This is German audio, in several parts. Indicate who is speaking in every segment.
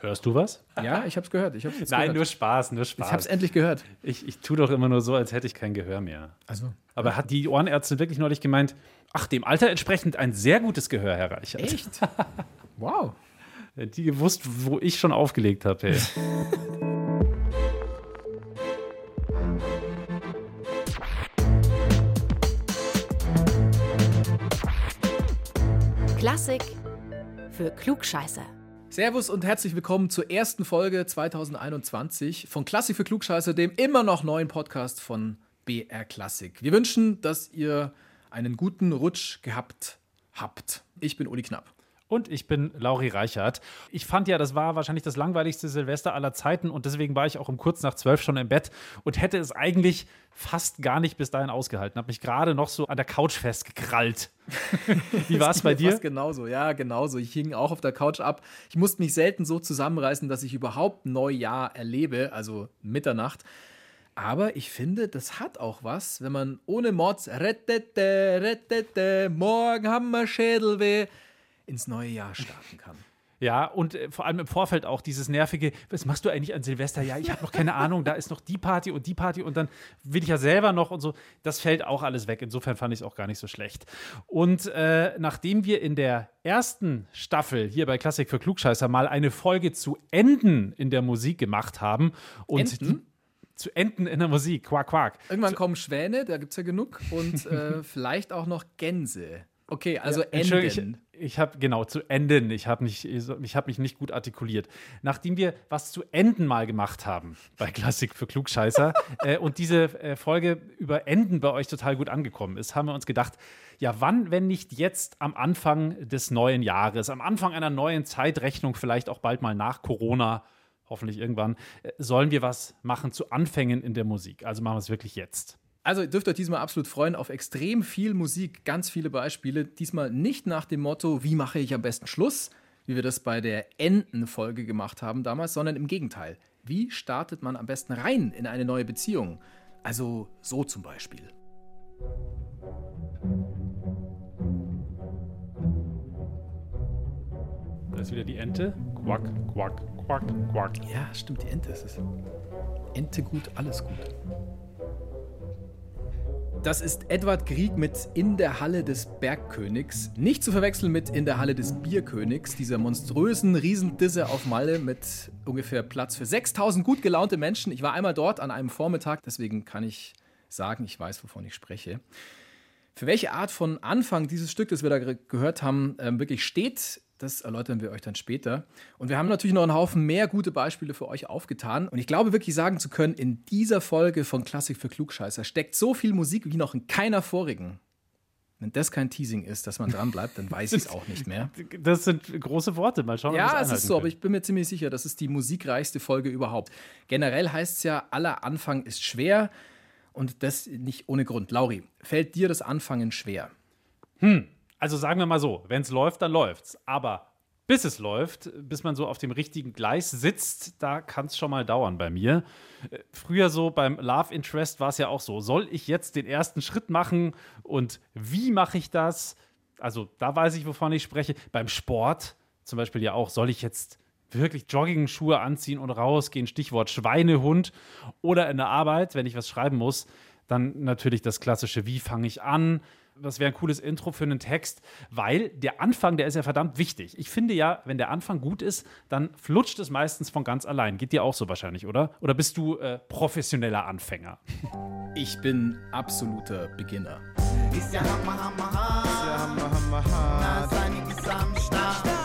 Speaker 1: Hörst du was?
Speaker 2: Ja, ich habe es gehört. Ich hab's jetzt
Speaker 1: Nein,
Speaker 2: gehört.
Speaker 1: nur Spaß, nur Spaß.
Speaker 2: Ich habe es endlich gehört.
Speaker 1: Ich, ich tue doch immer nur so, als hätte ich kein Gehör mehr.
Speaker 2: Also,
Speaker 1: Aber hat die Ohrenärztin wirklich neulich gemeint, ach, dem Alter entsprechend ein sehr gutes Gehör, Herr Reichert.
Speaker 2: echt? wow.
Speaker 1: Die gewusst, wo ich schon aufgelegt habe. Hey.
Speaker 3: Klassik für Klugscheißer.
Speaker 2: Servus und herzlich willkommen zur ersten Folge 2021 von Klassik für Klugscheißer, dem immer noch neuen Podcast von BR Klassik. Wir wünschen, dass ihr einen guten Rutsch gehabt habt. Ich bin Uli Knapp.
Speaker 1: Und ich bin Lauri Reichert. Ich fand ja, das war wahrscheinlich das langweiligste Silvester aller Zeiten und deswegen war ich auch um kurz nach zwölf schon im Bett und hätte es eigentlich fast gar nicht bis dahin ausgehalten. Habe mich gerade noch so an der Couch festgekrallt. Wie war es bei dir?
Speaker 2: Fast genauso, ja, genauso. Ich hing auch auf der Couch ab. Ich musste mich selten so zusammenreißen, dass ich überhaupt Neujahr erlebe, also Mitternacht. Aber ich finde, das hat auch was, wenn man ohne Mods rettete, rettete, morgen haben wir Schädelweh ins neue Jahr starten kann.
Speaker 1: Ja, und äh, vor allem im Vorfeld auch dieses nervige, was machst du eigentlich an Silvester? Ja, ich habe noch keine Ahnung, da ist noch die Party und die Party und dann will ich ja selber noch und so. Das fällt auch alles weg. Insofern fand ich es auch gar nicht so schlecht. Und äh, nachdem wir in der ersten Staffel hier bei Klassik für Klugscheißer mal eine Folge zu Enden in der Musik gemacht haben und
Speaker 2: Enden?
Speaker 1: Die, zu Enden in der Musik, Quack, Quack.
Speaker 2: Irgendwann kommen Schwäne, da gibt es ja genug, und äh, vielleicht auch noch Gänse. Okay, also
Speaker 1: Entschuldigung,
Speaker 2: Enden.
Speaker 1: Ich, ich habe genau zu enden. Ich habe nicht, ich habe mich nicht gut artikuliert. Nachdem wir was zu Enden mal gemacht haben bei Klassik für Klugscheißer äh, und diese äh, Folge über Enden bei euch total gut angekommen ist, haben wir uns gedacht, ja, wann, wenn nicht jetzt am Anfang des neuen Jahres, am Anfang einer neuen Zeitrechnung, vielleicht auch bald mal nach Corona, hoffentlich irgendwann, äh, sollen wir was machen zu Anfängen in der Musik. Also machen wir es wirklich jetzt.
Speaker 2: Also ihr dürft euch diesmal absolut freuen auf extrem viel Musik, ganz viele Beispiele. Diesmal nicht nach dem Motto, wie mache ich am besten Schluss, wie wir das bei der Endenfolge gemacht haben damals, sondern im Gegenteil. Wie startet man am besten rein in eine neue Beziehung? Also so zum Beispiel.
Speaker 1: Da ist wieder die Ente. Quack, quack, quack, quack.
Speaker 2: Ja, stimmt, die Ente ist es. Ente gut, alles gut. Das ist Edward Grieg mit In der Halle des Bergkönigs. Nicht zu verwechseln mit In der Halle des Bierkönigs, dieser monströsen Riesendisse auf Malle mit ungefähr Platz für 6000 gut gelaunte Menschen. Ich war einmal dort an einem Vormittag, deswegen kann ich sagen, ich weiß, wovon ich spreche. Für welche Art von Anfang dieses Stück, das wir da ge- gehört haben, ähm, wirklich steht, das erläutern wir euch dann später. Und wir haben natürlich noch einen Haufen mehr gute Beispiele für euch aufgetan. Und ich glaube wirklich sagen zu können, in dieser Folge von Klassik für Klugscheißer steckt so viel Musik wie noch in keiner vorigen. Wenn das kein Teasing ist, dass man dran bleibt, dann weiß ich es auch nicht mehr.
Speaker 1: Das sind große Worte. Mal schauen,
Speaker 2: Ja, es ist so, aber
Speaker 1: können.
Speaker 2: ich bin mir ziemlich sicher, das ist die musikreichste Folge überhaupt. Generell heißt es ja, aller Anfang ist schwer und das nicht ohne Grund. Lauri, fällt dir das Anfangen schwer?
Speaker 1: Also sagen wir mal so, wenn es läuft, dann läuft's. Aber bis es läuft, bis man so auf dem richtigen Gleis sitzt, da kann es schon mal dauern bei mir. Äh, Früher so beim Love Interest war es ja auch so, soll ich jetzt den ersten Schritt machen und wie mache ich das? Also da weiß ich, wovon ich spreche. Beim Sport zum Beispiel ja auch, soll ich jetzt wirklich Jogging-Schuhe anziehen und rausgehen, Stichwort Schweinehund. Oder in der Arbeit, wenn ich was schreiben muss, dann natürlich das klassische, wie fange ich an? Das wäre ein cooles Intro für einen Text, weil der Anfang, der ist ja verdammt wichtig. Ich finde ja, wenn der Anfang gut ist, dann flutscht es meistens von ganz allein. Geht dir auch so wahrscheinlich, oder? Oder bist du äh, professioneller Anfänger?
Speaker 2: Ich bin absoluter Beginner.
Speaker 4: Ist ja Hammer, Hammer, hart. Ist ja Hammer, Hammer, hart. Na,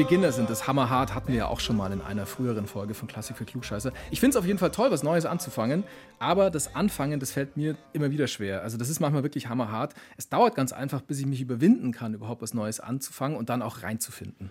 Speaker 2: Beginner sind es. Hammerhart hatten wir ja auch schon mal in einer früheren Folge von Klassik für Klugscheißer. Ich finde es auf jeden Fall toll, was Neues anzufangen, aber das Anfangen, das fällt mir immer wieder schwer. Also das ist manchmal wirklich hammerhart. Es dauert ganz einfach, bis ich mich überwinden kann, überhaupt was Neues anzufangen und dann auch reinzufinden.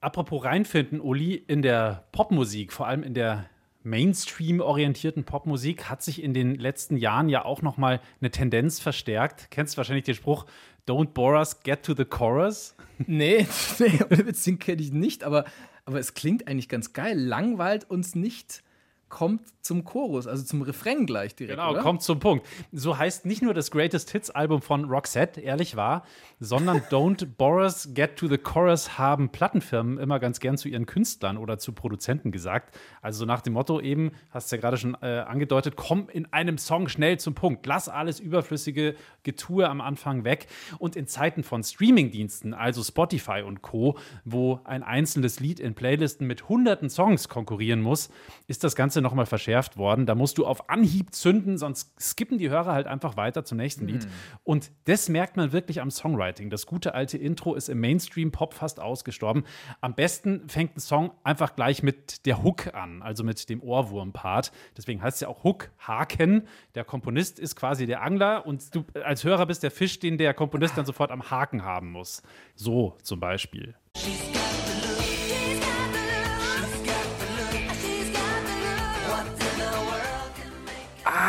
Speaker 1: Apropos reinfinden, Uli, in der Popmusik, vor allem in der Mainstream-orientierten Popmusik, hat sich in den letzten Jahren ja auch noch mal eine Tendenz verstärkt. Kennst wahrscheinlich den Spruch, Don't bore us, get to the chorus.
Speaker 2: Nee, nee den kenne ich nicht, aber, aber es klingt eigentlich ganz geil. Langweilt uns nicht kommt zum Chorus, also zum Refrain gleich direkt.
Speaker 1: Genau,
Speaker 2: oder?
Speaker 1: kommt zum Punkt. So heißt nicht nur das Greatest Hits Album von Roxette, ehrlich war, sondern Don't Boris Get to the Chorus haben Plattenfirmen immer ganz gern zu ihren Künstlern oder zu Produzenten gesagt. Also so nach dem Motto eben, hast du ja gerade schon äh, angedeutet, komm in einem Song schnell zum Punkt. Lass alles überflüssige Getue am Anfang weg. Und in Zeiten von Streamingdiensten, also Spotify und Co., wo ein einzelnes Lied in Playlisten mit hunderten Songs konkurrieren muss, ist das Ganze nochmal verschärft worden. Da musst du auf Anhieb zünden, sonst skippen die Hörer halt einfach weiter zum nächsten Lied. Und das merkt man wirklich am Songwriting. Das gute alte Intro ist im Mainstream-Pop fast ausgestorben. Am besten fängt ein Song einfach gleich mit der Hook an, also mit dem Ohrwurm-Part. Deswegen heißt es ja auch Hook, Haken. Der Komponist ist quasi der Angler und du als Hörer bist der Fisch, den der Komponist dann sofort am Haken haben muss. So zum Beispiel.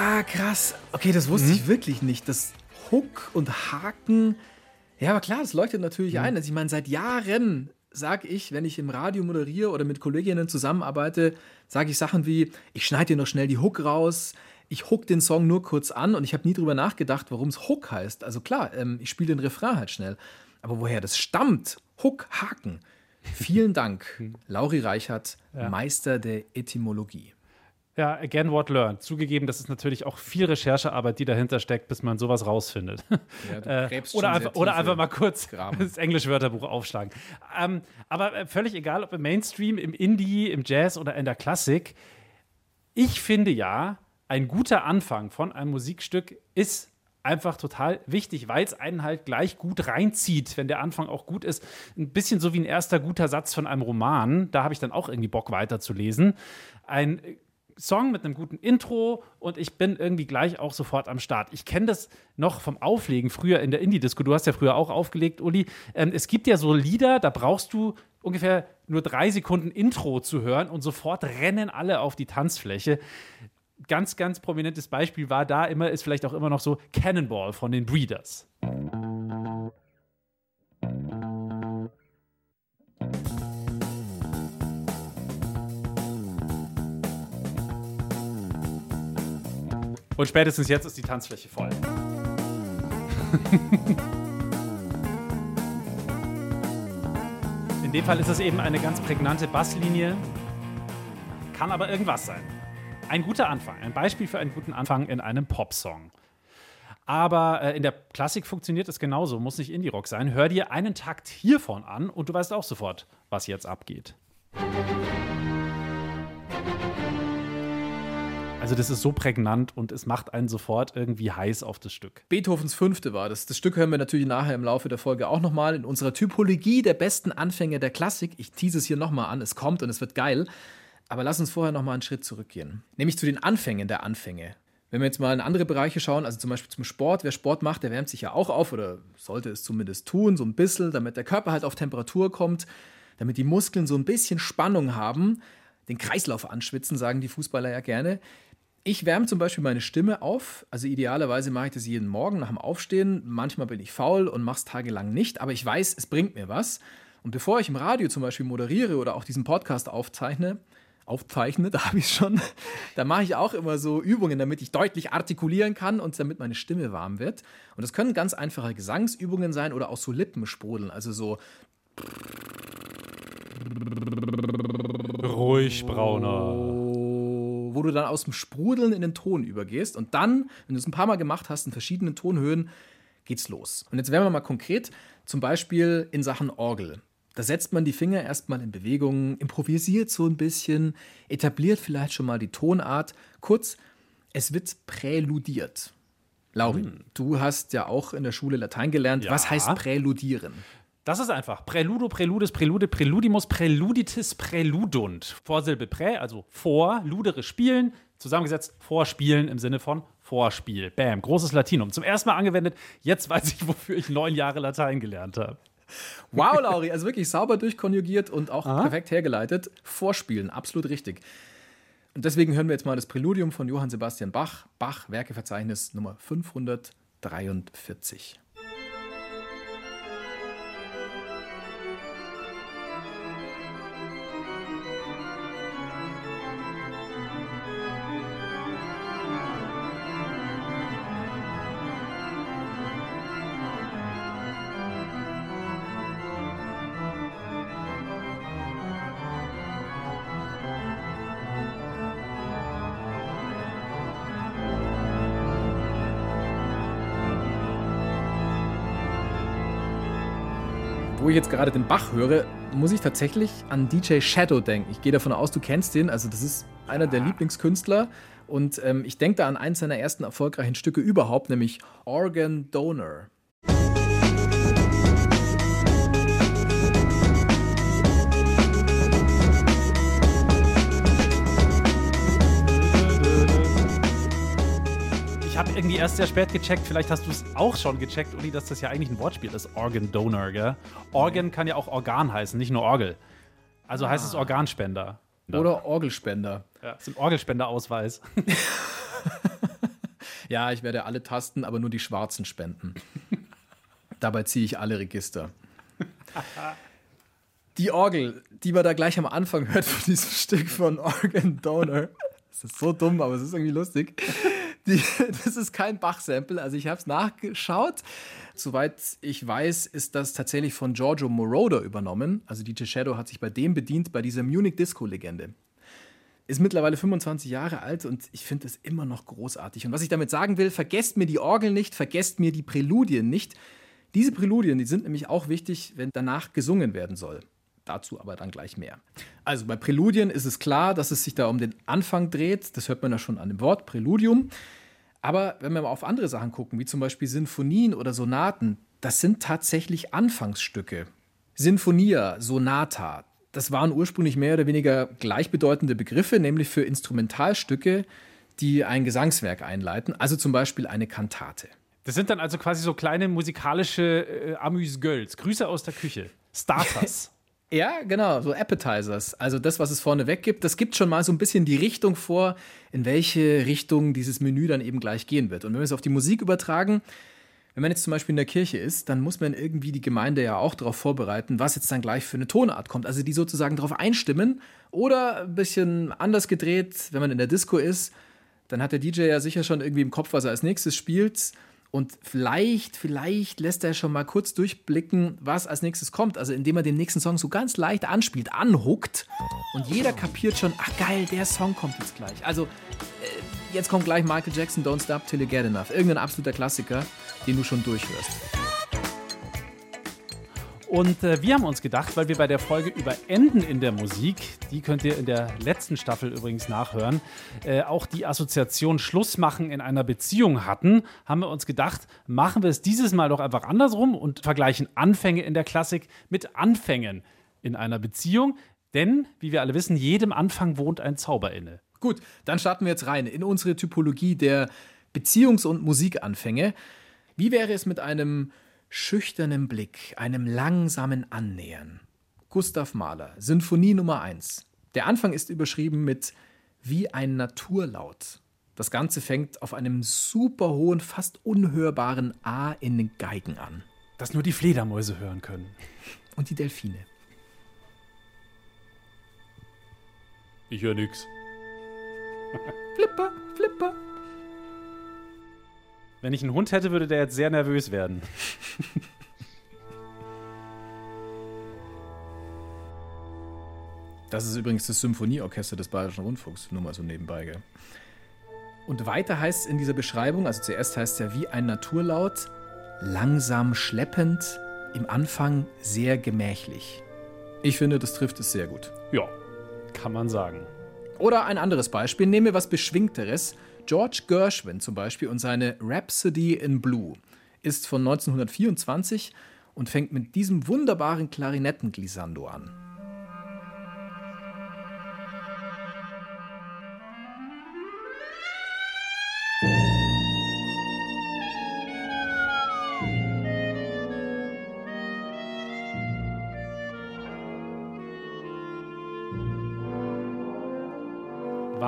Speaker 2: Ah, krass. Okay, das wusste ich wirklich nicht. Das Hook und Haken. Ja, aber klar, das leuchtet natürlich ein. Also ich meine, seit Jahren sage ich, wenn ich im Radio moderiere oder mit Kolleginnen zusammenarbeite, sage ich Sachen wie, ich schneide dir noch schnell die Hook raus, ich hook den Song nur kurz an und ich habe nie drüber nachgedacht, warum es Hook heißt. Also klar, ähm, ich spiele den Refrain halt schnell. Aber woher das stammt, Hook, Haken. Vielen Dank, Lauri Reichert, Meister der Etymologie.
Speaker 1: Ja, again what learned. Zugegeben, das ist natürlich auch viel Recherchearbeit, die dahinter steckt, bis man sowas rausfindet.
Speaker 2: Ja,
Speaker 1: Äh, oder, einfach, oder einfach mal kurz
Speaker 2: Graben.
Speaker 1: das Englisch-Wörterbuch aufschlagen. Ähm, aber äh, völlig egal, ob im Mainstream, im Indie, im Jazz oder in der Klassik. Ich finde ja, ein guter Anfang von einem Musikstück ist einfach total wichtig, weil es einen halt gleich gut reinzieht, wenn der Anfang auch gut ist. Ein bisschen so wie ein erster guter Satz von einem Roman. Da habe ich dann auch irgendwie Bock weiterzulesen. Ein äh, Song mit einem guten Intro und ich bin irgendwie gleich auch sofort am Start. Ich kenne das noch vom Auflegen früher in der Indie-Disco. Du hast ja früher auch aufgelegt, Uli. Ähm, es gibt ja so Lieder, da brauchst du ungefähr nur drei Sekunden Intro zu hören und sofort rennen alle auf die Tanzfläche. Ganz, ganz prominentes Beispiel war da immer, ist vielleicht auch immer noch so Cannonball von den Breeders. Und spätestens jetzt ist die Tanzfläche voll. In dem Fall ist es eben eine ganz prägnante Basslinie, kann aber irgendwas sein. Ein guter Anfang, ein Beispiel für einen guten Anfang in einem Popsong. Aber äh, in der Klassik funktioniert es genauso, muss nicht Indie-Rock sein. Hör dir einen Takt hiervon an und du weißt auch sofort, was jetzt abgeht. Also das ist so prägnant und es macht einen sofort irgendwie heiß auf das Stück.
Speaker 2: Beethovens Fünfte war das. Das Stück hören wir natürlich nachher im Laufe der Folge auch nochmal in unserer Typologie der besten Anfänge der Klassik. Ich tease es hier nochmal an, es kommt und es wird geil. Aber lass uns vorher nochmal einen Schritt zurückgehen. Nämlich zu den Anfängen der Anfänge. Wenn wir jetzt mal in andere Bereiche schauen, also zum Beispiel zum Sport, wer Sport macht, der wärmt sich ja auch auf oder sollte es zumindest tun, so ein bisschen, damit der Körper halt auf Temperatur kommt, damit die Muskeln so ein bisschen Spannung haben, den Kreislauf anschwitzen, sagen die Fußballer ja gerne. Ich wärme zum Beispiel meine Stimme auf. Also idealerweise mache ich das jeden Morgen nach dem Aufstehen. Manchmal bin ich faul und mache es tagelang nicht, aber ich weiß, es bringt mir was. Und bevor ich im Radio zum Beispiel moderiere oder auch diesen Podcast aufzeichne, aufzeichne, da habe ich schon, da mache ich auch immer so Übungen, damit ich deutlich artikulieren kann und damit meine Stimme warm wird. Und das können ganz einfache Gesangsübungen sein oder auch so Lippensprudeln, also so
Speaker 1: Ruhig, Brauner.
Speaker 2: Wo du dann aus dem Sprudeln in den Ton übergehst und dann, wenn du es ein paar Mal gemacht hast, in verschiedenen Tonhöhen, geht's los. Und jetzt werden wir mal konkret, zum Beispiel in Sachen Orgel. Da setzt man die Finger erstmal in Bewegung, improvisiert so ein bisschen, etabliert vielleicht schon mal die Tonart. Kurz, es wird präludiert. Lauri, du hast ja auch in der Schule Latein gelernt.
Speaker 1: Ja.
Speaker 2: Was heißt präludieren?
Speaker 1: Das ist einfach. Präludo, Präludes, Prälude, Präludimus, Präluditis, Präludunt. Vorsilbe Prä, also vor, ludere spielen, zusammengesetzt vorspielen im Sinne von Vorspiel. Bam, großes Latinum. Zum ersten Mal angewendet. Jetzt weiß ich, wofür ich neun Jahre Latein gelernt habe.
Speaker 2: Wow, Lauri, also wirklich sauber durchkonjugiert und auch perfekt hergeleitet. Vorspielen, absolut richtig. Und deswegen hören wir jetzt mal das Präludium von Johann Sebastian Bach, Bach Werkeverzeichnis Nummer 543. Wo ich jetzt gerade den Bach höre, muss ich tatsächlich an DJ Shadow denken. Ich gehe davon aus, du kennst den. Also das ist einer der Lieblingskünstler. Und ähm, ich denke da an eins seiner ersten erfolgreichen Stücke überhaupt, nämlich Organ Donor.
Speaker 1: Ich habe irgendwie erst sehr spät gecheckt, vielleicht hast du es auch schon gecheckt, Uli, dass das ja eigentlich ein Wortspiel ist, Organ Donor, gell? Organ kann ja auch Organ heißen, nicht nur Orgel. Also heißt es Organspender.
Speaker 2: Oder Orgelspender.
Speaker 1: Ja, das ist ein Orgelspenderausweis.
Speaker 2: Ja, ich werde alle Tasten, aber nur die schwarzen spenden. Dabei ziehe ich alle Register. Die Orgel, die man da gleich am Anfang hört von diesem Stück von Organ Donor. Das ist so dumm, aber es ist irgendwie lustig. Die, das ist kein Bach-Sample, also ich habe es nachgeschaut. Soweit ich weiß, ist das tatsächlich von Giorgio Moroder übernommen. Also DJ Shadow hat sich bei dem bedient, bei dieser Munich-Disco-Legende. Ist mittlerweile 25 Jahre alt und ich finde es immer noch großartig. Und was ich damit sagen will, vergesst mir die Orgel nicht, vergesst mir die Präludien nicht. Diese Präludien, die sind nämlich auch wichtig, wenn danach gesungen werden soll. Dazu aber dann gleich mehr. Also bei Präludien ist es klar, dass es sich da um den Anfang dreht. Das hört man ja schon an dem Wort Präludium. Aber wenn wir mal auf andere Sachen gucken, wie zum Beispiel Sinfonien oder Sonaten, das sind tatsächlich Anfangsstücke. Sinfonia, Sonata, das waren ursprünglich mehr oder weniger gleichbedeutende Begriffe, nämlich für Instrumentalstücke, die ein Gesangswerk einleiten, also zum Beispiel eine Kantate.
Speaker 1: Das sind dann also quasi so kleine musikalische äh, Amüs-Gölz. Grüße aus der Küche. Starters.
Speaker 2: Ja, genau, so Appetizers. Also das, was es vorneweg gibt, das gibt schon mal so ein bisschen die Richtung vor, in welche Richtung dieses Menü dann eben gleich gehen wird. Und wenn wir es auf die Musik übertragen, wenn man jetzt zum Beispiel in der Kirche ist, dann muss man irgendwie die Gemeinde ja auch darauf vorbereiten, was jetzt dann gleich für eine Tonart kommt. Also die sozusagen darauf einstimmen oder ein bisschen anders gedreht, wenn man in der Disco ist, dann hat der DJ ja sicher schon irgendwie im Kopf, was er als nächstes spielt. Und vielleicht, vielleicht lässt er schon mal kurz durchblicken, was als nächstes kommt. Also indem er den nächsten Song so ganz leicht anspielt, anhuckt. Und jeder kapiert schon, ach geil, der Song kommt jetzt gleich. Also äh, jetzt kommt gleich Michael Jackson, Don't Stop Till You Get Enough. Irgendein absoluter Klassiker, den du schon durchhörst.
Speaker 1: Und äh, wir haben uns gedacht, weil wir bei der Folge über Enden in der Musik, die könnt ihr in der letzten Staffel übrigens nachhören, äh, auch die Assoziation Schluss machen in einer Beziehung hatten, haben wir uns gedacht, machen wir es dieses Mal doch einfach andersrum und vergleichen Anfänge in der Klassik mit Anfängen in einer Beziehung. Denn, wie wir alle wissen, jedem Anfang wohnt ein Zauber inne.
Speaker 2: Gut, dann starten wir jetzt rein in unsere Typologie der Beziehungs- und Musikanfänge. Wie wäre es mit einem schüchternen Blick, einem langsamen Annähern? Gustav Mahler, Sinfonie Nummer 1. Der Anfang ist überschrieben mit wie ein Naturlaut. Das Ganze fängt auf einem super hohen, fast unhörbaren A in den Geigen an.
Speaker 1: Dass nur die Fledermäuse hören können.
Speaker 2: Und die Delfine.
Speaker 1: Ich höre nix.
Speaker 2: Flipper, flipper.
Speaker 1: Wenn ich einen Hund hätte, würde der jetzt sehr nervös werden.
Speaker 2: Das ist übrigens das Symphonieorchester des Bayerischen Rundfunks, nur mal so nebenbei. Gell? Und weiter heißt es in dieser Beschreibung, also zuerst heißt es ja wie ein Naturlaut, langsam schleppend, im Anfang sehr gemächlich. Ich finde, das trifft es sehr gut.
Speaker 1: Ja, kann man sagen.
Speaker 2: Oder ein anderes Beispiel, nehmen wir was Beschwingteres. George Gershwin zum Beispiel und seine Rhapsody in Blue ist von 1924 und fängt mit diesem wunderbaren Klarinettenglissando an.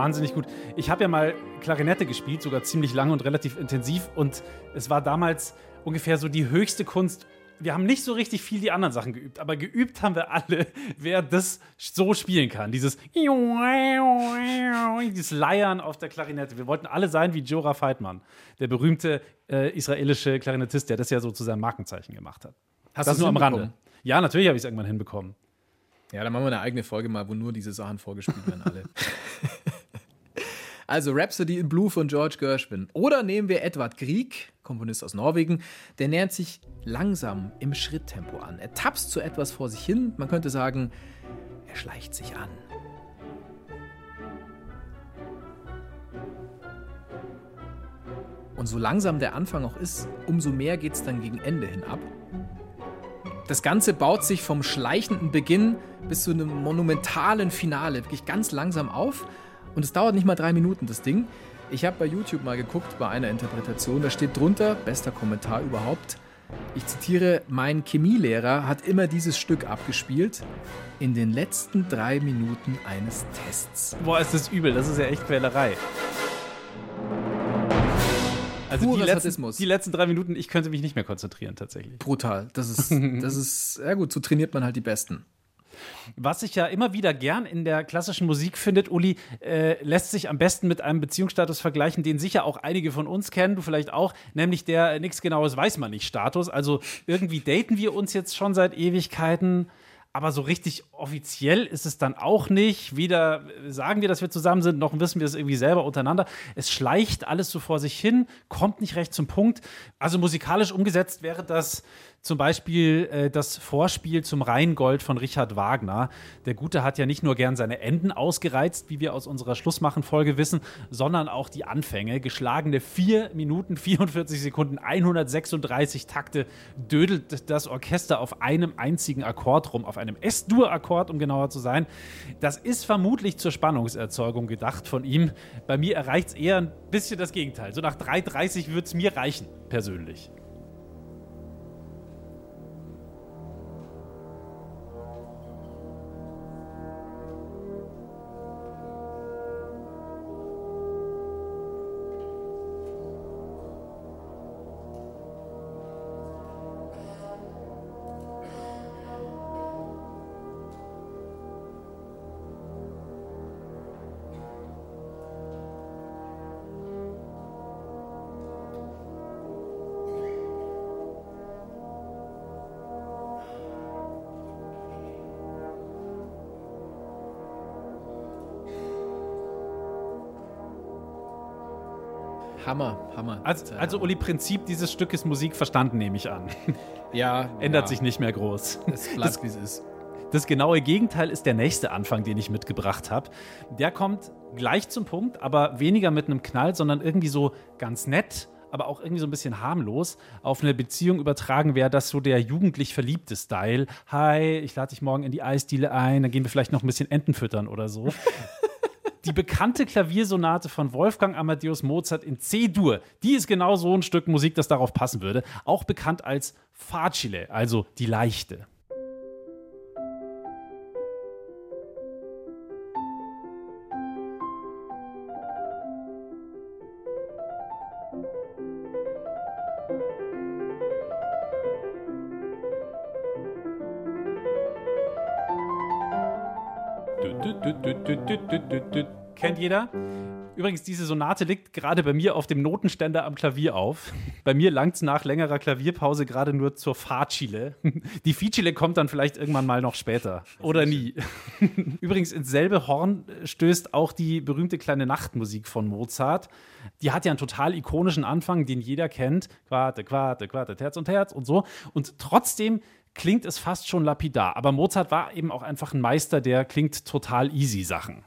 Speaker 1: Wahnsinnig gut. Ich habe ja mal Klarinette gespielt, sogar ziemlich lange und relativ intensiv. Und es war damals ungefähr so die höchste Kunst. Wir haben nicht so richtig viel die anderen Sachen geübt, aber geübt haben wir alle, wer das so spielen kann. Dieses, dieses Leiern auf der Klarinette. Wir wollten alle sein wie Jorah Feitman, der berühmte äh, israelische Klarinettist, der das ja so zu seinem Markenzeichen gemacht hat.
Speaker 2: Hast
Speaker 1: das nur am? Rande. Ja, natürlich habe ich es irgendwann hinbekommen.
Speaker 2: Ja, dann machen wir eine eigene Folge mal, wo nur diese Sachen vorgespielt werden alle. Also Rhapsody in Blue von George Gershwin. Oder nehmen wir Edvard Grieg, Komponist aus Norwegen. Der nähert sich langsam im Schritttempo an. Er tapst zu etwas vor sich hin. Man könnte sagen, er schleicht sich an. Und so langsam der Anfang auch ist, umso mehr geht es dann gegen Ende hin ab. Das Ganze baut sich vom schleichenden Beginn bis zu einem monumentalen Finale wirklich ganz langsam auf. Und es dauert nicht mal drei Minuten, das Ding. Ich habe bei YouTube mal geguckt, bei einer Interpretation, da steht drunter, bester Kommentar überhaupt, ich zitiere, mein Chemielehrer hat immer dieses Stück abgespielt in den letzten drei Minuten eines Tests.
Speaker 1: Boah, ist das übel, das ist ja echt Quälerei. Also die letzten, die letzten drei Minuten, ich könnte mich nicht mehr konzentrieren tatsächlich.
Speaker 2: Brutal. Das ist, das ist, ja gut, so trainiert man halt die Besten.
Speaker 1: Was sich ja immer wieder gern in der klassischen Musik findet, Uli, äh, lässt sich am besten mit einem Beziehungsstatus vergleichen, den sicher auch einige von uns kennen, du vielleicht auch, nämlich der äh, nichts Genaues weiß man nicht Status. Also irgendwie daten wir uns jetzt schon seit Ewigkeiten. Aber so richtig offiziell ist es dann auch nicht. Weder sagen wir, dass wir zusammen sind, noch wissen wir es irgendwie selber untereinander. Es schleicht alles so vor sich hin, kommt nicht recht zum Punkt. Also musikalisch umgesetzt wäre das zum Beispiel äh, das Vorspiel zum Rheingold von Richard Wagner. Der Gute hat ja nicht nur gern seine Enden ausgereizt, wie wir aus unserer Schlussmachen-Folge wissen, sondern auch die Anfänge. Geschlagene 4 Minuten 44 Sekunden, 136 Takte dödelt das Orchester auf einem einzigen Akkord rum, auf einem S-Dur-Akkord, um genauer zu sein. Das ist vermutlich zur Spannungserzeugung gedacht von ihm. Bei mir erreicht es eher ein bisschen das Gegenteil. So nach 3,30 würde es mir reichen, persönlich.
Speaker 2: Hammer.
Speaker 1: Also, also Uli, Prinzip dieses Stückes Musik verstanden, nehme ich an.
Speaker 2: ja,
Speaker 1: Ändert
Speaker 2: ja.
Speaker 1: sich nicht mehr groß.
Speaker 2: Es bleibt, wie es ist.
Speaker 1: Das genaue Gegenteil ist der nächste Anfang, den ich mitgebracht habe. Der kommt gleich zum Punkt, aber weniger mit einem Knall, sondern irgendwie so ganz nett, aber auch irgendwie so ein bisschen harmlos. Auf eine Beziehung übertragen wäre das so der jugendlich verliebte Style. Hi, ich lade dich morgen in die Eisdiele ein, dann gehen wir vielleicht noch ein bisschen Enten füttern oder so. Die bekannte Klaviersonate von Wolfgang Amadeus Mozart in C-Dur, die ist genau so ein Stück Musik, das darauf passen würde. Auch bekannt als Facile, also die leichte. Kennt jeder? Übrigens, diese Sonate liegt gerade bei mir auf dem Notenständer am Klavier auf. Bei mir langt es nach längerer Klavierpause gerade nur zur Facile. Die Ficile kommt dann vielleicht irgendwann mal noch später. Oder nie. Übrigens, ins selbe Horn stößt auch die berühmte kleine Nachtmusik von Mozart. Die hat ja einen total ikonischen Anfang, den jeder kennt. Quarte, Quarte, Quarte, Terz und Herz und so. Und trotzdem klingt es fast schon lapidar. Aber Mozart war eben auch einfach ein Meister, der klingt total easy Sachen.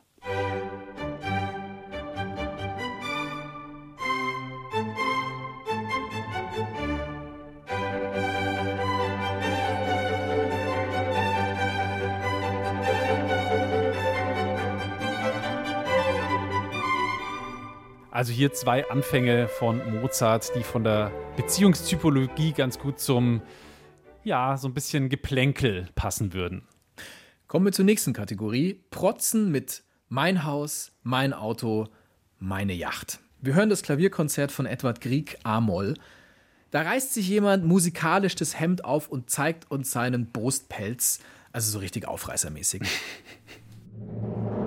Speaker 1: Also hier zwei Anfänge von Mozart, die von der Beziehungstypologie ganz gut zum, ja, so ein bisschen Geplänkel passen würden.
Speaker 2: Kommen wir zur nächsten Kategorie. Protzen mit Mein Haus, mein Auto, meine Yacht. Wir hören das Klavierkonzert von Edward Grieg A-Moll. Da reißt sich jemand musikalisch das Hemd auf und zeigt uns seinen Brustpelz. Also so richtig aufreißermäßig.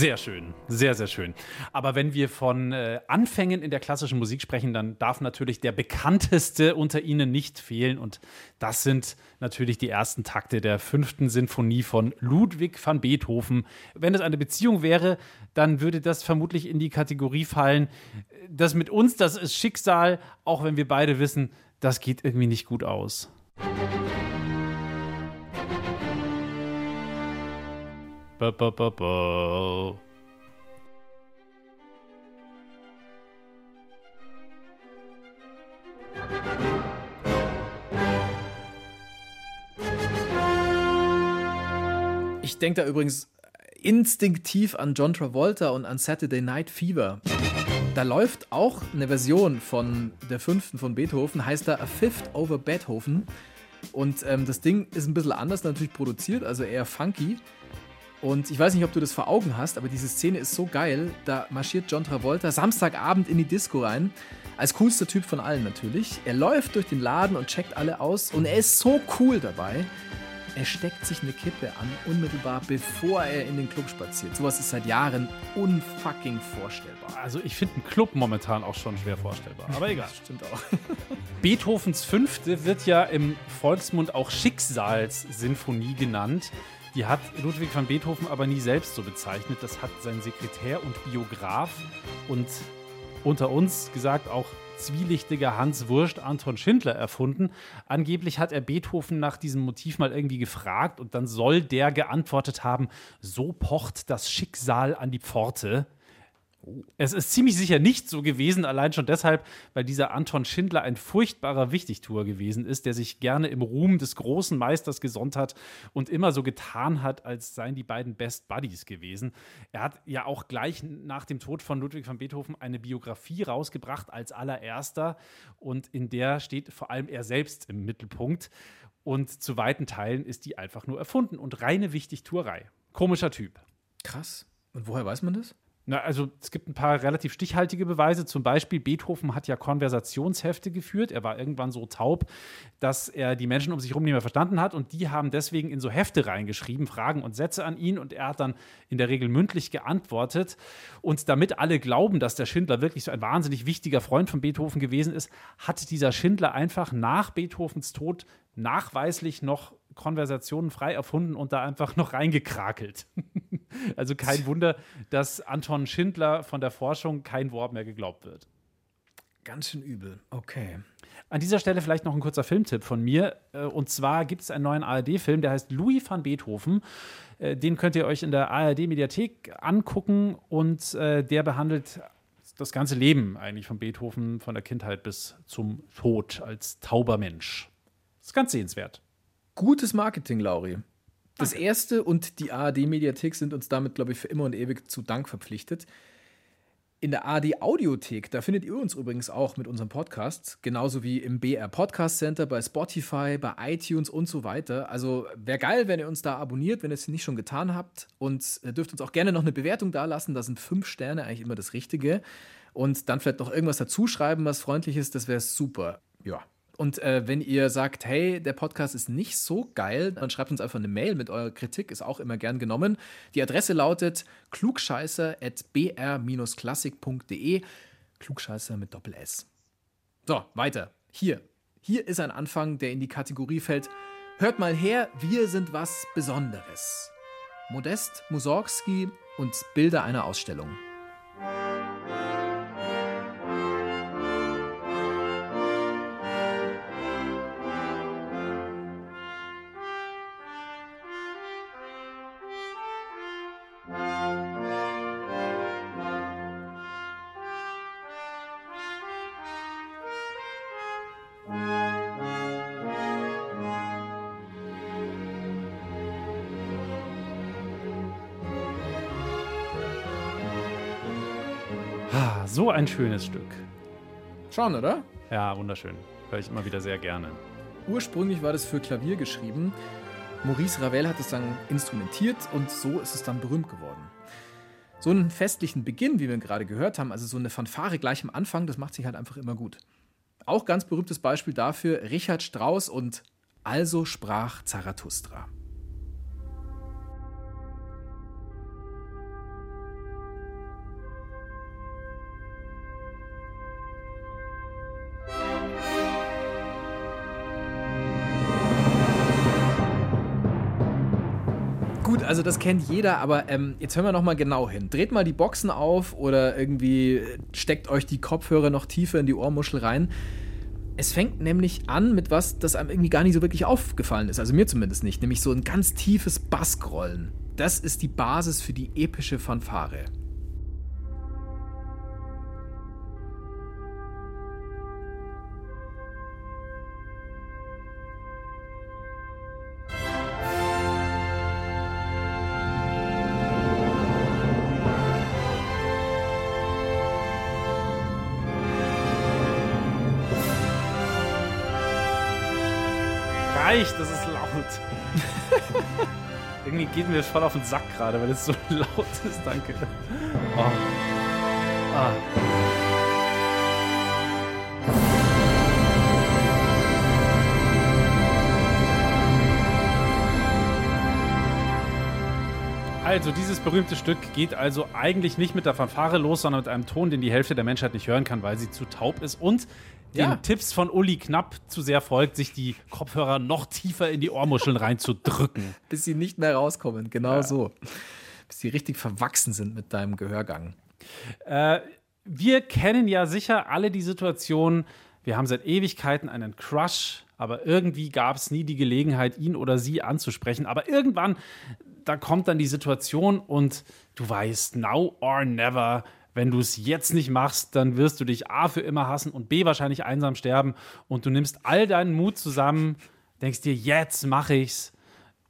Speaker 1: Sehr schön, sehr, sehr schön. Aber wenn wir von äh, Anfängen in der klassischen Musik sprechen, dann darf natürlich der bekannteste unter ihnen nicht fehlen. Und das sind natürlich die ersten Takte der fünften Sinfonie von Ludwig van Beethoven. Wenn es eine Beziehung wäre, dann würde das vermutlich in die Kategorie fallen. Das mit uns, das ist Schicksal, auch wenn wir beide wissen, das geht irgendwie nicht gut aus. Ba, ba, ba, ba.
Speaker 2: Ich denke da übrigens instinktiv an John Travolta und an Saturday Night Fever. Da läuft auch eine Version von der fünften von Beethoven, heißt da A Fifth over Beethoven. Und ähm, das Ding ist ein bisschen anders natürlich produziert, also eher funky. Und ich weiß nicht, ob du das vor Augen hast, aber diese Szene ist so geil. Da marschiert John Travolta Samstagabend in die Disco rein. Als coolster Typ von allen natürlich. Er läuft durch den Laden und checkt alle aus. Und er ist so cool dabei. Er steckt sich eine Kippe an, unmittelbar bevor er in den Club spaziert. Sowas ist seit Jahren unfucking vorstellbar.
Speaker 1: Also ich finde einen Club momentan auch schon schwer vorstellbar. Aber egal.
Speaker 2: Das stimmt auch.
Speaker 1: Beethovens Fünfte wird ja im Volksmund auch Schicksalssinfonie genannt. Die hat Ludwig van Beethoven aber nie selbst so bezeichnet. Das hat sein Sekretär und Biograf und unter uns gesagt auch zwielichtiger Hans Wurst Anton Schindler erfunden. Angeblich hat er Beethoven nach diesem Motiv mal irgendwie gefragt und dann soll der geantwortet haben, so pocht das Schicksal an die Pforte. Es ist ziemlich sicher nicht so gewesen, allein schon deshalb, weil dieser Anton Schindler ein furchtbarer Wichtigtuer gewesen ist, der sich gerne im Ruhm des großen Meisters gesonnt hat und immer so getan hat, als seien die beiden Best Buddies gewesen. Er hat ja auch gleich nach dem Tod von Ludwig van Beethoven eine Biografie rausgebracht als allererster und in der steht vor allem er selbst im Mittelpunkt und zu weiten Teilen ist die einfach nur erfunden und reine Wichtigtuerei. Komischer Typ.
Speaker 2: Krass. Und woher weiß man das?
Speaker 1: Na, also es gibt ein paar relativ stichhaltige Beweise. Zum Beispiel, Beethoven hat ja Konversationshefte geführt. Er war irgendwann so taub, dass er die Menschen um sich herum nicht mehr verstanden hat. Und die haben deswegen in so Hefte reingeschrieben, Fragen und Sätze an ihn. Und er hat dann in der Regel mündlich geantwortet. Und damit alle glauben, dass der Schindler wirklich so ein wahnsinnig wichtiger Freund von Beethoven gewesen ist, hat dieser Schindler einfach nach Beethovens Tod nachweislich noch Konversationen frei erfunden und da einfach noch reingekrakelt. also kein Wunder, dass Anton Schindler von der Forschung kein Wort mehr geglaubt wird.
Speaker 2: Ganz schön übel. Okay.
Speaker 1: An dieser Stelle vielleicht noch ein kurzer Filmtipp von mir. Äh, und zwar gibt es einen neuen ARD-Film, der heißt Louis van Beethoven. Äh, den könnt ihr euch in der ARD-Mediathek angucken und äh, der behandelt das ganze Leben eigentlich von Beethoven, von der Kindheit bis zum Tod als tauber Mensch. Das ist ganz sehenswert.
Speaker 2: Gutes Marketing, Lauri. Das erste und die ARD-Mediathek sind uns damit, glaube ich, für immer und ewig zu Dank verpflichtet. In der ARD-Audiothek, da findet ihr uns übrigens auch mit unserem Podcast, genauso wie im BR Podcast Center, bei Spotify, bei iTunes und so weiter. Also wäre geil, wenn ihr uns da abonniert, wenn ihr es nicht schon getan habt. Und äh, dürft uns auch gerne noch eine Bewertung dalassen. Da sind fünf Sterne eigentlich immer das Richtige. Und dann vielleicht noch irgendwas dazuschreiben, was freundlich ist. Das wäre super. Ja, und äh, wenn ihr sagt, hey, der Podcast ist nicht so geil, dann schreibt uns einfach eine Mail mit eurer Kritik, ist auch immer gern genommen. Die Adresse lautet klugscheißer.br-klassik.de. Klugscheißer mit Doppel-S. So, weiter. Hier. Hier ist ein Anfang, der in die Kategorie fällt. Hört mal her, wir sind was Besonderes. Modest Mussorgsky und Bilder einer Ausstellung.
Speaker 1: So ein schönes Stück.
Speaker 2: Schon, oder?
Speaker 1: Ja, wunderschön. Höre ich immer wieder sehr gerne.
Speaker 2: Ursprünglich war das für Klavier geschrieben. Maurice Ravel hat es dann instrumentiert und so ist es dann berühmt geworden. So einen festlichen Beginn, wie wir gerade gehört haben, also so eine Fanfare gleich am Anfang, das macht sich halt einfach immer gut. Auch ganz berühmtes Beispiel dafür Richard Strauss und Also sprach Zarathustra. Also das kennt jeder, aber ähm, jetzt hören wir noch mal genau hin. Dreht mal die Boxen auf oder irgendwie steckt euch die Kopfhörer noch tiefer in die Ohrmuschel rein. Es fängt nämlich an mit was, das einem irgendwie gar nicht so wirklich aufgefallen ist, also mir zumindest nicht, nämlich so ein ganz tiefes Bassgrollen. Das ist die Basis für die epische Fanfare.
Speaker 1: Mir voll auf den Sack gerade, weil es so laut ist. Danke. Oh. Ah. Also, dieses berühmte Stück geht also eigentlich nicht mit der Fanfare los, sondern mit einem Ton, den die Hälfte der Menschheit nicht hören kann, weil sie zu taub ist und den
Speaker 2: Ja.
Speaker 1: Tipps von Uli Knapp zu sehr folgt, sich die Kopfhörer noch tiefer in die Ohrmuscheln reinzudrücken.
Speaker 2: Bis sie nicht mehr rauskommen, genau so. Bis sie richtig verwachsen sind mit deinem Gehörgang.
Speaker 1: Äh, wir kennen ja sicher alle die Situation, wir haben seit Ewigkeiten einen Crush, aber irgendwie gab es nie die Gelegenheit, ihn oder sie anzusprechen. Aber irgendwann, da kommt dann die Situation und du weißt, now or never, wenn du es jetzt nicht machst, dann wirst du dich A für immer hassen und B wahrscheinlich einsam sterben und du nimmst all deinen Mut zusammen, denkst dir, jetzt mache ich's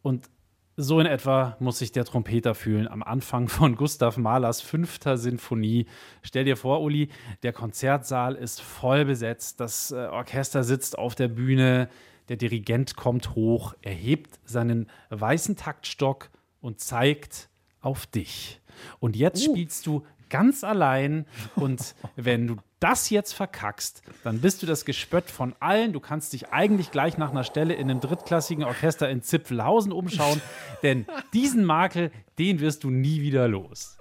Speaker 1: und so in etwa muss sich der Trompeter fühlen am Anfang von Gustav Mahlers fünfter Sinfonie. Stell dir vor, Uli, der Konzertsaal ist voll besetzt, das äh, Orchester sitzt auf der Bühne, der Dirigent kommt hoch, er hebt seinen weißen Taktstock und zeigt auf dich. Und jetzt spielst du ganz allein und wenn du das jetzt verkackst, dann bist du das Gespött von allen. Du kannst dich eigentlich gleich nach einer Stelle in einem drittklassigen Orchester in Zipfelhausen umschauen, denn diesen Makel, den wirst du nie wieder los.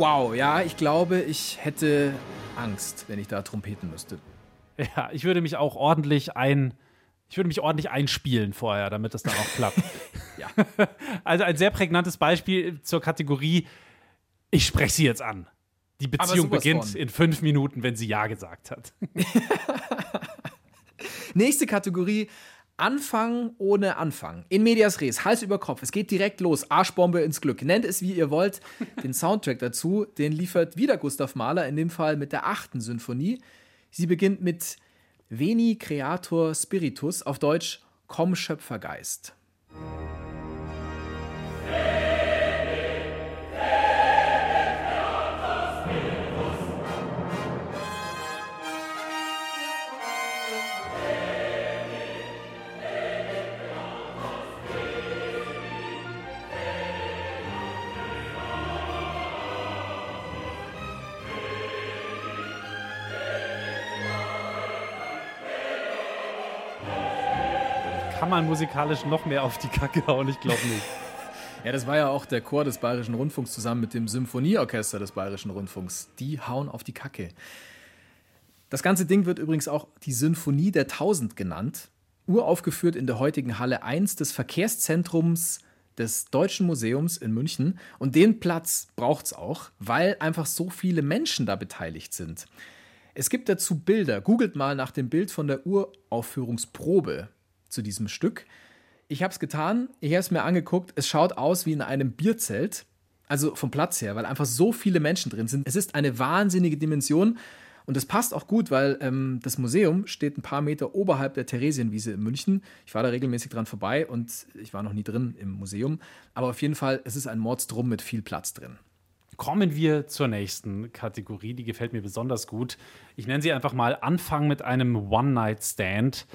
Speaker 2: Wow, ja, ich glaube, ich hätte Angst, wenn ich da trompeten müsste.
Speaker 1: Ja, ich würde mich auch ordentlich ein. Ich würde mich ordentlich einspielen vorher, damit das dann auch klappt.
Speaker 2: Ja.
Speaker 1: Also ein sehr prägnantes Beispiel zur Kategorie, ich spreche sie jetzt an. Die Beziehung beginnt
Speaker 2: von.
Speaker 1: in fünf Minuten, wenn sie Ja gesagt hat.
Speaker 2: Nächste Kategorie. Anfang ohne Anfang. In medias res, Hals über Kopf. Es geht direkt los. Arschbombe ins Glück. Nennt es wie ihr wollt. Den Soundtrack dazu, den liefert wieder Gustav Mahler, in dem Fall mit der achten Sinfonie. Sie beginnt mit Veni Creator Spiritus, auf Deutsch Komm Schöpfergeist.
Speaker 1: Kann man musikalisch noch mehr auf die Kacke hauen? Ich glaube nicht.
Speaker 2: Ja, das war ja auch der Chor des Bayerischen Rundfunks zusammen mit dem Symphonieorchester des Bayerischen Rundfunks. Die hauen auf die Kacke. Das ganze Ding wird übrigens auch die Sinfonie der Tausend genannt. Uraufgeführt in der heutigen Halle 1 des Verkehrszentrums des Deutschen Museums in München. Und den Platz braucht es auch, weil einfach so viele Menschen da beteiligt sind. Es gibt dazu Bilder. Googelt mal nach dem Bild von der Uraufführungsprobe zu diesem Stück. Ich habe es getan, ich habe es mir angeguckt. Es schaut aus wie in einem Bierzelt. Also vom Platz her, weil einfach so viele Menschen drin sind. Es ist eine wahnsinnige Dimension. Und das passt auch gut, weil ähm, das Museum steht ein paar Meter oberhalb der Theresienwiese in München. Ich war da regelmäßig dran vorbei und ich war noch nie drin im Museum. Aber auf jeden Fall, es ist ein Mordsdrum mit viel Platz drin.
Speaker 1: Kommen wir zur nächsten Kategorie, die gefällt mir besonders gut. Ich nenne sie einfach mal Anfang mit einem One-Night-Stand.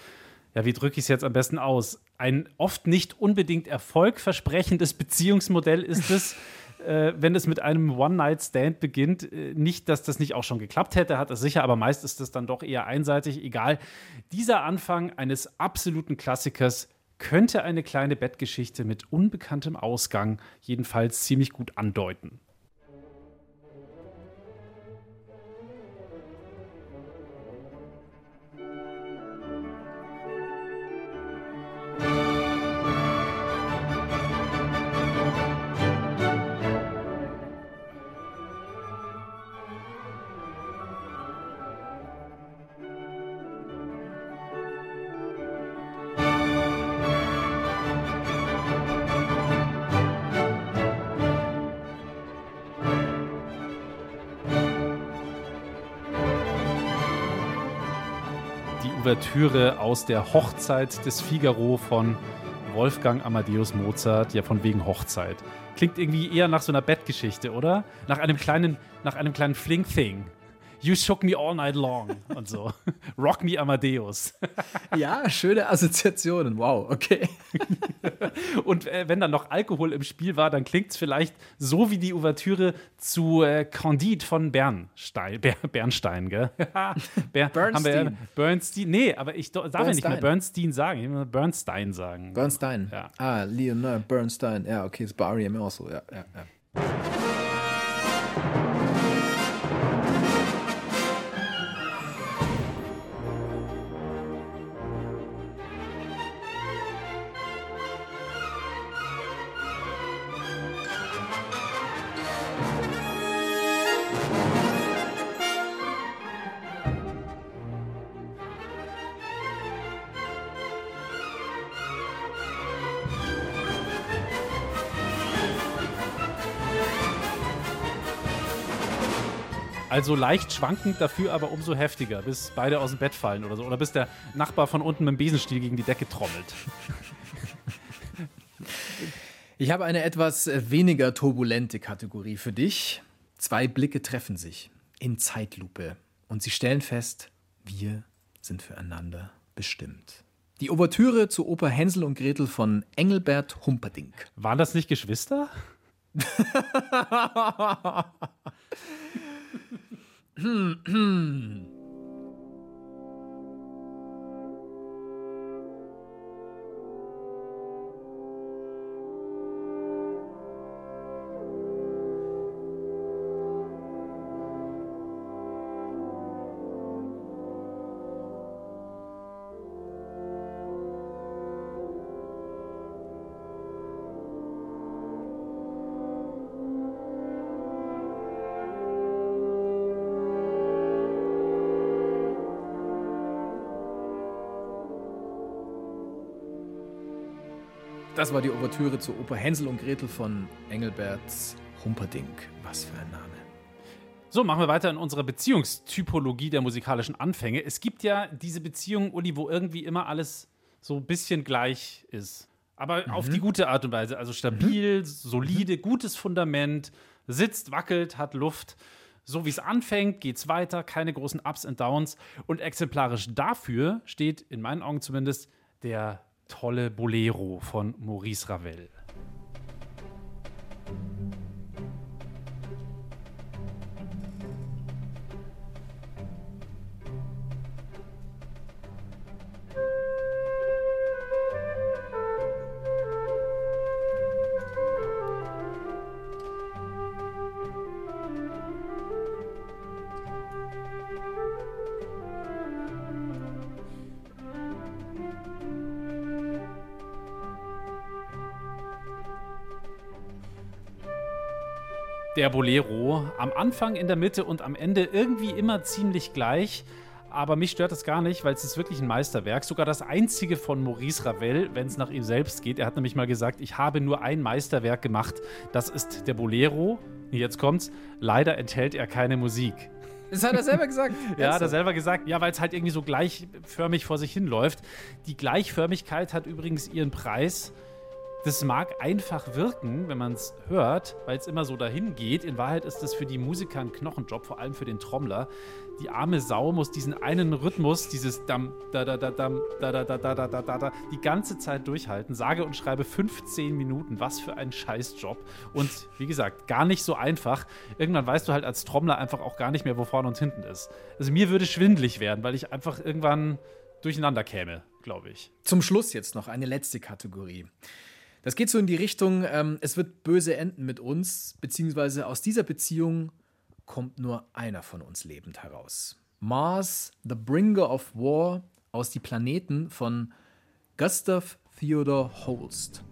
Speaker 1: Ja, wie drücke ich es jetzt am besten aus? Ein oft nicht unbedingt erfolgversprechendes Beziehungsmodell ist es. äh, wenn es mit einem One-Night-Stand beginnt, äh, nicht, dass das nicht auch schon geklappt hätte, hat es sicher, aber meist ist es dann doch eher einseitig. Egal. Dieser Anfang eines absoluten Klassikers könnte eine kleine Bettgeschichte mit unbekanntem Ausgang jedenfalls ziemlich gut andeuten. Ouvertüre aus der Hochzeit des Figaro von Wolfgang Amadeus Mozart, ja von wegen Hochzeit. Klingt irgendwie eher nach so einer Bettgeschichte, oder? Nach einem kleinen, nach einem kleinen Fling-Thing. You shook me all night long und so. Rock me Amadeus.
Speaker 2: ja, schöne Assoziationen. Wow, okay.
Speaker 1: und äh, wenn dann noch Alkohol im Spiel war, dann klingt es vielleicht so wie die Ouvertüre zu äh, Candide von Bernstein. Ber Bernstein, gell? Ber Bernstein. Wir, Bernstein. Nee, aber ich darf ja nicht mehr Bernstein sagen. Ich muss Bernstein sagen.
Speaker 2: Bernstein. Ja. Ah, Leonard Bernstein. Ja, okay, ist bei R.E.M. auch so. Ja, ja, ja.
Speaker 1: Also leicht schwankend, dafür aber umso heftiger, bis beide aus dem Bett fallen oder so. Oder bis der Nachbar von unten mit dem Besenstiel gegen die Decke trommelt.
Speaker 2: Ich habe eine etwas weniger turbulente Kategorie für dich. Zwei Blicke treffen sich in Zeitlupe und sie stellen fest, wir sind füreinander bestimmt. Die Ouvertüre zur Oper Hänsel und Gretel von Engelbert Humperdinck.
Speaker 1: Waren das nicht Geschwister? 哼哼
Speaker 2: Das war die Ouvertüre zur Oper Hänsel und Gretel von Engelbert Humperdinck. Was für ein Name.
Speaker 1: So, machen wir weiter in unserer Beziehungstypologie der musikalischen Anfänge. Es gibt ja diese Beziehungen, Uli, wo irgendwie immer alles so ein bisschen gleich ist. Aber mhm. auf die gute Art und Weise. Also stabil, mhm. solide, gutes Fundament, sitzt, wackelt, hat Luft. So wie es anfängt, geht es weiter, keine großen Ups und Downs. Und exemplarisch dafür steht, in meinen Augen zumindest, der tolle Bolero von Maurice Ravel. Der Bolero. Am Anfang, in der Mitte und am Ende irgendwie immer ziemlich gleich. Aber mich stört das gar nicht, weil es ist wirklich ein Meisterwerk. Sogar das einzige von Maurice Ravel, wenn es nach ihm selbst geht. Er hat nämlich mal gesagt, ich habe nur ein Meisterwerk gemacht. Das ist der Bolero. Jetzt kommt's. Leider enthält er keine Musik.
Speaker 2: Das hat er selber gesagt.
Speaker 1: ja, hat er selber gesagt. Ja, weil es halt irgendwie so gleichförmig vor sich hinläuft. Die Gleichförmigkeit hat übrigens ihren Preis Das mag einfach wirken, wenn man es hört, weil es immer so dahin geht. In Wahrheit ist das für die Musiker ein Knochenjob, vor allem für den Trommler. Die arme Sau muss diesen einen Rhythmus, dieses Dam, da, da, da, dam, da, da, da, da, da, da, da, da, die ganze Zeit durchhalten. Sage und schreibe 15 Minuten. Was für ein Scheißjob. Und wie gesagt, gar nicht so einfach. Irgendwann weißt du halt als Trommler einfach auch gar nicht mehr, wo vorne und hinten ist. Also mir würde schwindlig werden, weil ich einfach irgendwann durcheinander käme, glaube ich.
Speaker 2: Zum Schluss jetzt noch eine letzte Kategorie. Das geht so in die Richtung, ähm, es wird böse enden mit uns, beziehungsweise aus dieser Beziehung kommt nur einer von uns lebend heraus. Mars, The Bringer of War aus Die Planeten von Gustav Theodor Holst.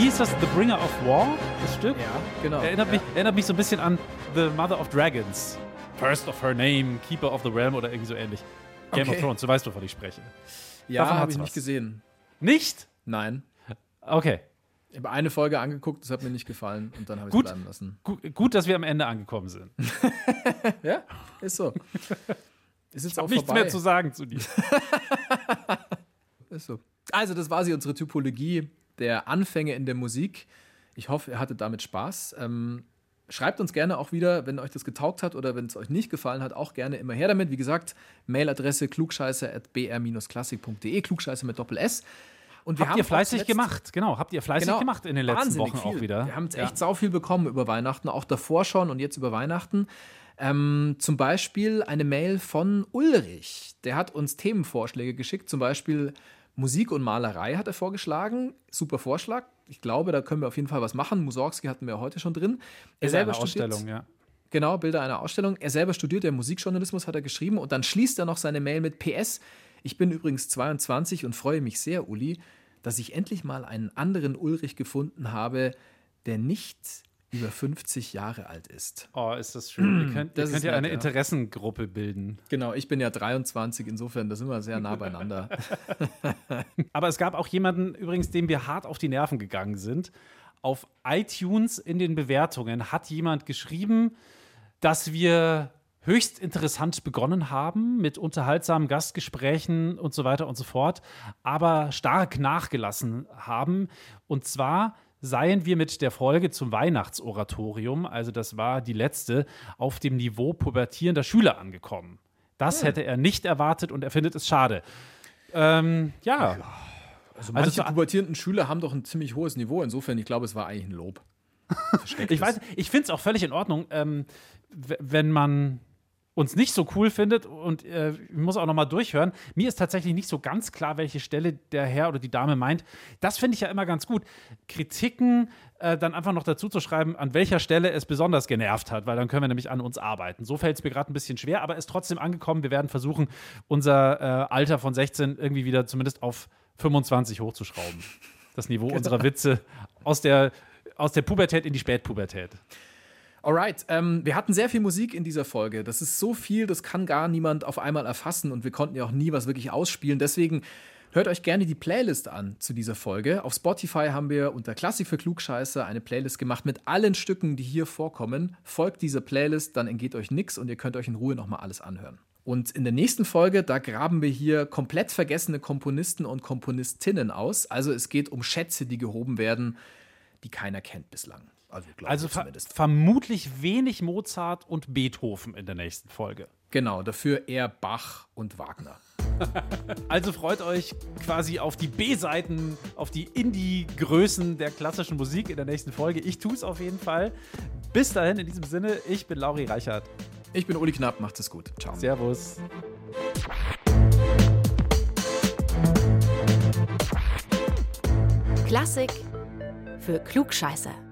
Speaker 1: Wie hieß das? The Bringer of War, das Stück?
Speaker 2: Ja, genau.
Speaker 1: Erinnert,
Speaker 2: ja.
Speaker 1: mich, erinnert mich so ein bisschen an The Mother of Dragons. First of her name, Keeper of the Realm oder irgendwie so ähnlich. Game
Speaker 2: Okay.
Speaker 1: of Thrones, du weißt, wovon ich spreche.
Speaker 2: ja,
Speaker 1: davon
Speaker 2: habe ich
Speaker 1: was.
Speaker 2: nicht gesehen.
Speaker 1: Nicht?
Speaker 2: Nein.
Speaker 1: Okay.
Speaker 2: Ich habe eine Folge angeguckt, das hat mir nicht gefallen und dann habe ich es
Speaker 1: Gut.
Speaker 2: bleiben lassen.
Speaker 1: Gu gut, dass wir am Ende angekommen sind.
Speaker 2: Ja, ist so. Ist jetzt auch
Speaker 1: Nichts
Speaker 2: vorbei.
Speaker 1: mehr zu sagen zu dir.
Speaker 2: Ist so. Also, das war sie, unsere Typologie der Anfänge in der Musik. Ich hoffe, ihr hattet damit Spaß. Ähm, schreibt uns gerne auch wieder, wenn euch das getaugt hat oder wenn es euch nicht gefallen hat, auch gerne immer her damit. Wie gesagt, Mailadresse klugscheiße.br-klassik.de, klugscheiße mit Doppel-S. Und wir
Speaker 1: Habt ihr
Speaker 2: auch
Speaker 1: fleißig gemacht, genau. Habt ihr fleißig
Speaker 2: Genau.
Speaker 1: gemacht in den letzten
Speaker 2: Wahnsinnig
Speaker 1: Wochen auch
Speaker 2: viel.
Speaker 1: wieder.
Speaker 2: Wir haben jetzt
Speaker 1: Ja.
Speaker 2: echt sau viel bekommen über Weihnachten, auch davor schon und jetzt über Weihnachten. Ähm, zum Beispiel eine Mail von Ulrich. Der hat uns Themenvorschläge geschickt, zum Beispiel Musik und Malerei hat er vorgeschlagen. Super Vorschlag. Ich glaube, da können wir auf jeden Fall was machen. Mussorgsky hatten wir heute schon drin. Er
Speaker 1: Ist
Speaker 2: selber
Speaker 1: eine
Speaker 2: studiert,
Speaker 1: Ausstellung, ja.
Speaker 2: Genau, Bilder einer Ausstellung. Er selber studiert ja Musikjournalismus, hat er geschrieben. Und dann schließt er noch seine Mail mit PS. Ich bin übrigens 22 und freue mich sehr, Uli, dass ich endlich mal einen anderen Ulrich gefunden habe, der nicht über 50 Jahre alt ist.
Speaker 1: Oh, ist das schön. ihr könnt, ihr könnt ja
Speaker 2: nett,
Speaker 1: eine
Speaker 2: ja.
Speaker 1: Interessengruppe bilden.
Speaker 2: Genau, ich bin ja 23, insofern, da sind wir sehr nah beieinander.
Speaker 1: Aber es gab auch jemanden, übrigens, dem wir hart auf die Nerven gegangen sind. Auf iTunes in den Bewertungen hat jemand geschrieben, dass wir höchst interessant begonnen haben mit unterhaltsamen Gastgesprächen und so weiter und so fort, aber stark nachgelassen haben. Und zwar seien wir mit der Folge zum Weihnachtsoratorium, also das war die letzte, auf dem Niveau pubertierender Schüler angekommen. Das hätte er nicht erwartet und er findet es schade. Ähm, ja.
Speaker 2: Also
Speaker 1: Also
Speaker 2: manche
Speaker 1: zu-
Speaker 2: pubertierenden Schüler haben doch ein ziemlich hohes Niveau. Insofern, ich glaube, es war eigentlich ein Lob.
Speaker 1: Ich weiß, ich finde es auch völlig in Ordnung, ähm, wenn man uns nicht so cool findet und äh, ich muss auch noch mal durchhören. Mir ist tatsächlich nicht so ganz klar, welche Stelle der Herr oder die Dame meint. Das finde ich ja immer ganz gut. Kritiken äh, dann einfach noch dazu zu schreiben, an welcher Stelle es besonders genervt hat, weil dann können wir nämlich an uns arbeiten. So fällt es mir gerade ein bisschen schwer, aber ist trotzdem angekommen. Wir werden versuchen, unser äh, Alter von 16 irgendwie wieder zumindest auf 25 hochzuschrauben. Das Niveau unserer Witze aus der, aus der Pubertät in die Spätpubertät.
Speaker 2: Alright, ähm, wir hatten sehr viel Musik in dieser Folge. Das ist so viel, das kann gar niemand auf einmal erfassen und wir konnten ja auch nie was wirklich ausspielen. Deswegen hört euch gerne die Playlist an zu dieser Folge. Auf Spotify haben wir unter Klassik für Klugscheiße eine Playlist gemacht mit allen Stücken, die hier vorkommen. Folgt dieser Playlist, dann entgeht euch nichts und ihr könnt euch in Ruhe nochmal alles anhören. Und in der nächsten Folge, da graben wir hier komplett vergessene Komponisten und Komponistinnen aus. Also es geht um Schätze, die gehoben werden, die keiner kennt bislang.
Speaker 1: Also, also ver vermutlich wenig Mozart und Beethoven in der nächsten Folge.
Speaker 2: Genau, dafür eher Bach und Wagner.
Speaker 1: also freut euch quasi auf die B-Seiten, auf die Indie-Größen der klassischen Musik in der nächsten Folge. Ich tue es auf jeden Fall. Bis dahin, in diesem Sinne, ich bin Lauri Reichert.
Speaker 2: Ich bin Uli Knapp, macht es gut. Ciao.
Speaker 1: Servus.
Speaker 3: Klassik für Klugscheißer.